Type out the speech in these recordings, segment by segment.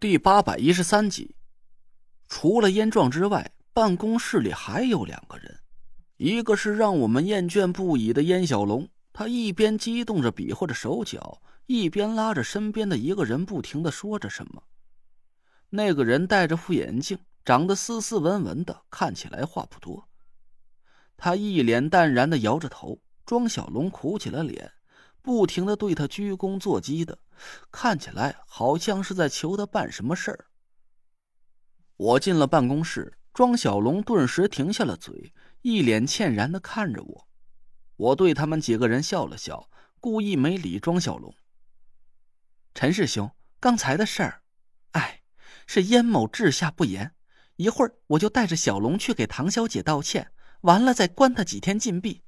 第八百一十三集，除了燕壮之外，办公室里还有两个人，一个是让我们厌倦不已的燕小龙，他一边激动着比划着手脚，一边拉着身边的一个人不停的说着什么。那个人戴着副眼镜，长得斯斯文文的，看起来话不多。他一脸淡然的摇着头，庄小龙苦起了脸，不停的对他鞠躬作揖的。看起来好像是在求他办什么事儿。我进了办公室，庄小龙顿时停下了嘴，一脸歉然的看着我。我对他们几个人笑了笑，故意没理庄小龙。陈师兄，刚才的事儿，哎，是燕某治下不严，一会儿我就带着小龙去给唐小姐道歉，完了再关他几天禁闭。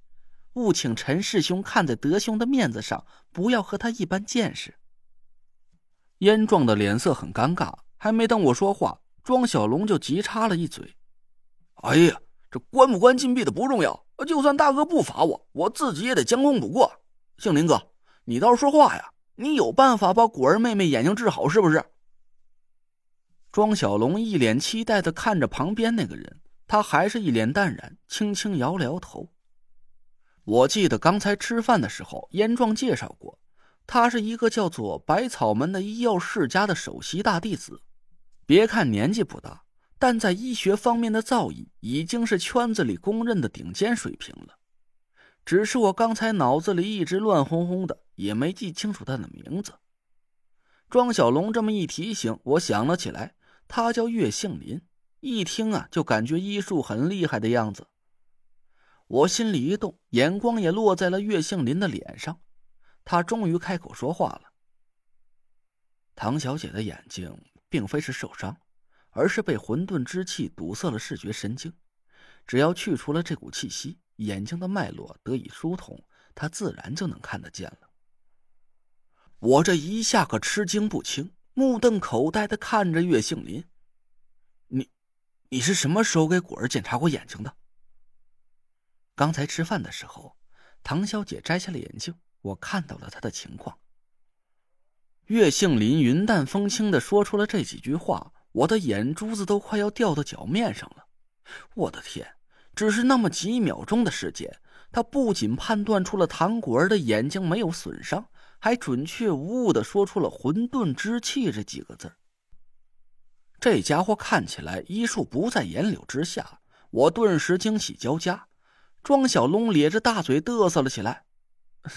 务请陈师兄看在德兄的面子上，不要和他一般见识。燕壮的脸色很尴尬，还没等我说话，庄小龙就急插了一嘴：“哎呀，这关不关禁闭的不重要，就算大哥不罚我，我自己也得将功补过。杏林哥，你倒是说话呀！你有办法把果儿妹妹眼睛治好是不是？”庄小龙一脸期待的看着旁边那个人，他还是一脸淡然，轻轻摇了摇头。我记得刚才吃饭的时候，燕壮介绍过。他是一个叫做百草门的医药世家的首席大弟子，别看年纪不大，但在医学方面的造诣已经是圈子里公认的顶尖水平了。只是我刚才脑子里一直乱哄哄的，也没记清楚他的名字。庄小龙这么一提醒，我想了起来，他叫岳杏林。一听啊，就感觉医术很厉害的样子。我心里一动，眼光也落在了岳杏林的脸上。他终于开口说话了。唐小姐的眼睛并非是受伤，而是被混沌之气堵塞了视觉神经。只要去除了这股气息，眼睛的脉络得以疏通，她自然就能看得见了。我这一下可吃惊不轻，目瞪口呆的看着岳杏林：“你，你是什么时候给果儿检查过眼睛的？”刚才吃饭的时候，唐小姐摘下了眼镜。我看到了她的情况。岳杏林云淡风轻的说出了这几句话，我的眼珠子都快要掉到脚面上了。我的天，只是那么几秒钟的时间，他不仅判断出了唐果儿的眼睛没有损伤，还准确无误的说出了“混沌之气”这几个字这家伙看起来医术不在眼柳之下，我顿时惊喜交加。庄小龙咧着大嘴嘚瑟了起来。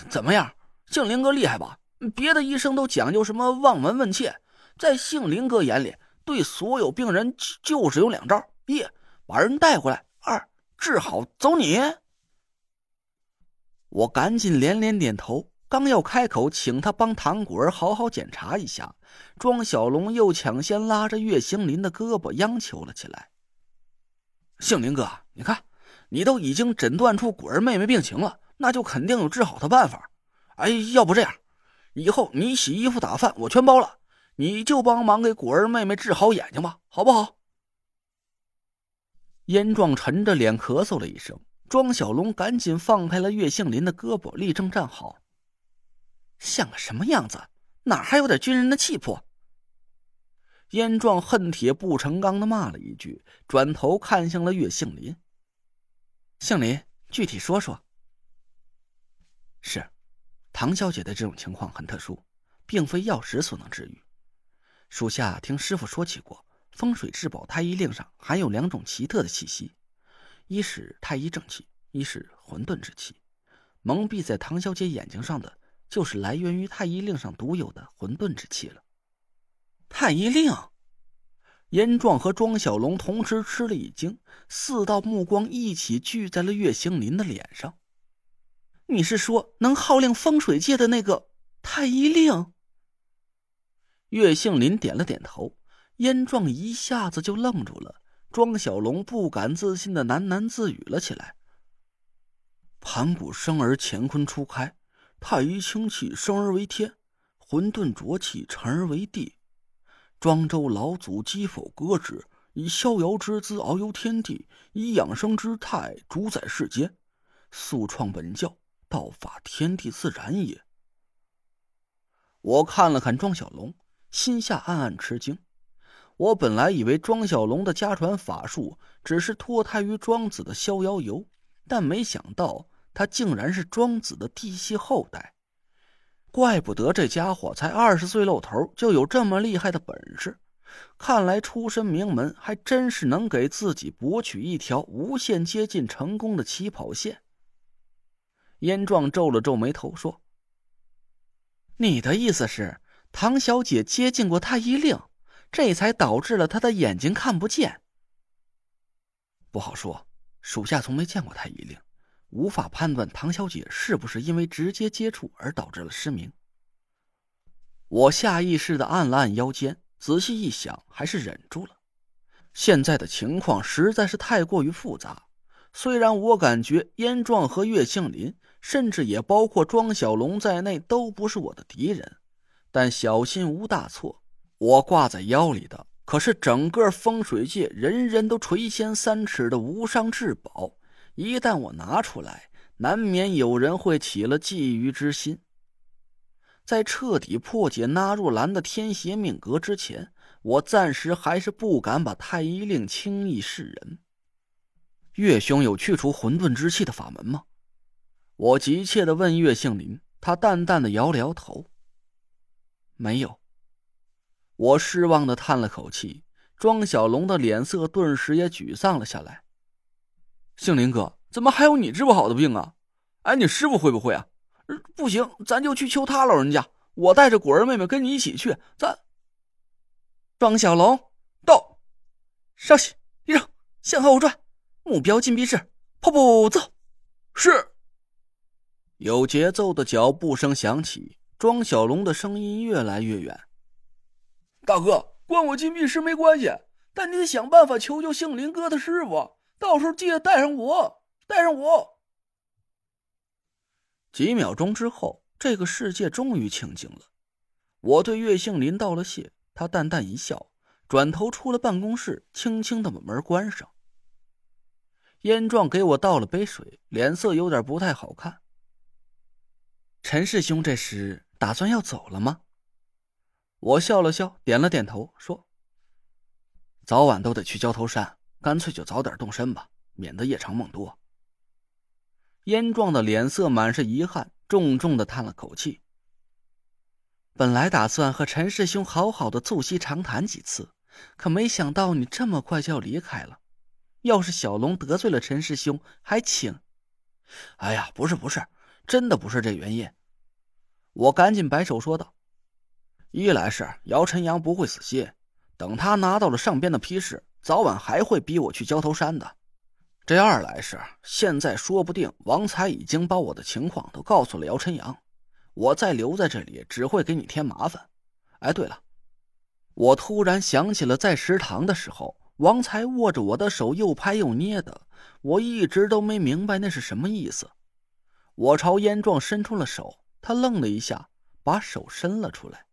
怎么样，杏林哥厉害吧？别的医生都讲究什么望闻问切，在杏林哥眼里，对所有病人就是有两招：一把人带回来，二治好走你。我赶紧连连点头，刚要开口请他帮唐果儿好好检查一下，庄小龙又抢先拉着岳星林的胳膊央求了起来：“杏林哥，你看，你都已经诊断出果儿妹妹病情了。”那就肯定有治好的办法，哎，要不这样，以后你洗衣服打饭我全包了，你就帮忙给果儿妹妹治好眼睛吧，好不好？燕壮沉着脸咳嗽了一声，庄小龙赶紧放开了岳杏林的胳膊，立正站好。像个什么样子？哪还有点军人的气魄？燕壮恨铁不成钢的骂了一句，转头看向了岳杏林。杏林，具体说说。是，唐小姐的这种情况很特殊，并非药石所能治愈。属下听师傅说起过，风水至宝太医令上含有两种奇特的气息，一是太医正气，一是混沌之气。蒙蔽在唐小姐眼睛上的，就是来源于太医令上独有的混沌之气了。太医令，严壮和庄小龙同时吃了一惊，四道目光一起聚在了岳星林的脸上。你是说能号令风水界的那个太医令？岳杏林点了点头，燕壮一下子就愣住了。庄小龙不敢自信的喃喃自语了起来：“盘古生而乾坤初开，太医清气生而为天，混沌浊气沉而为地。庄周老祖击否割之，以逍遥之姿遨游天地，以养生之态主宰世间，素创本教。”道法天地自然也。我看了看庄小龙，心下暗暗吃惊。我本来以为庄小龙的家传法术只是脱胎于庄子的逍遥游，但没想到他竟然是庄子的嫡系后代。怪不得这家伙才二十岁露头就有这么厉害的本事，看来出身名门还真是能给自己博取一条无限接近成功的起跑线。燕壮皱了皱眉头说：“你的意思是，唐小姐接近过太医令，这才导致了她的眼睛看不见？”不好说，属下从没见过太医令。无法判断唐小姐是不是因为直接接触而导致了失明。我下意识的按了按腰间，仔细一想，还是忍住了。现在的情况实在是太过于复杂。虽然我感觉燕壮和岳庆林，甚至也包括庄小龙在内，都不是我的敌人，但小心无大错。我挂在腰里的可是整个风水界人人都垂涎三尺的无上至宝。一旦我拿出来，难免有人会起了觊觎之心。在彻底破解纳若兰的天邪命格之前，我暂时还是不敢把太医令轻易示人。岳兄有去除混沌之气的法门吗？我急切的问岳杏林，他淡淡的摇了摇头，没有。我失望的叹了口气，庄小龙的脸色顿时也沮丧了下来。杏林哥，怎么还有你治不好的病啊？哎，你师傅会不会啊？不行，咱就去求他老人家。我带着果儿妹妹跟你一起去。咱庄小龙到，稍息，立正，向后转，目标禁闭室，跑步走。是。有节奏的脚步声响起，庄小龙的声音越来越远。大哥，关我禁闭室没关系，但你得想办法求求杏林哥的师傅。到时候记得带上我，带上我。几秒钟之后，这个世界终于清静了。我对岳杏林道了谢，他淡淡一笑，转头出了办公室，轻轻的把门关上。燕壮给我倒了杯水，脸色有点不太好看。陈师兄，这时打算要走了吗？我笑了笑，点了点头，说：“早晚都得去焦头山。”干脆就早点动身吧，免得夜长梦多。燕壮的脸色满是遗憾，重重的叹了口气。本来打算和陈师兄好好的促膝长谈几次，可没想到你这么快就要离开了。要是小龙得罪了陈师兄，还请……哎呀，不是不是，真的不是这原因。我赶紧摆手说道：“一来是姚晨阳不会死心，等他拿到了上边的批示。”早晚还会逼我去焦头山的。这二来是现在说不定王才已经把我的情况都告诉了姚晨阳，我再留在这里只会给你添麻烦。哎，对了，我突然想起了在食堂的时候，王才握着我的手又拍又捏的，我一直都没明白那是什么意思。我朝燕壮伸出了手，他愣了一下，把手伸了出来。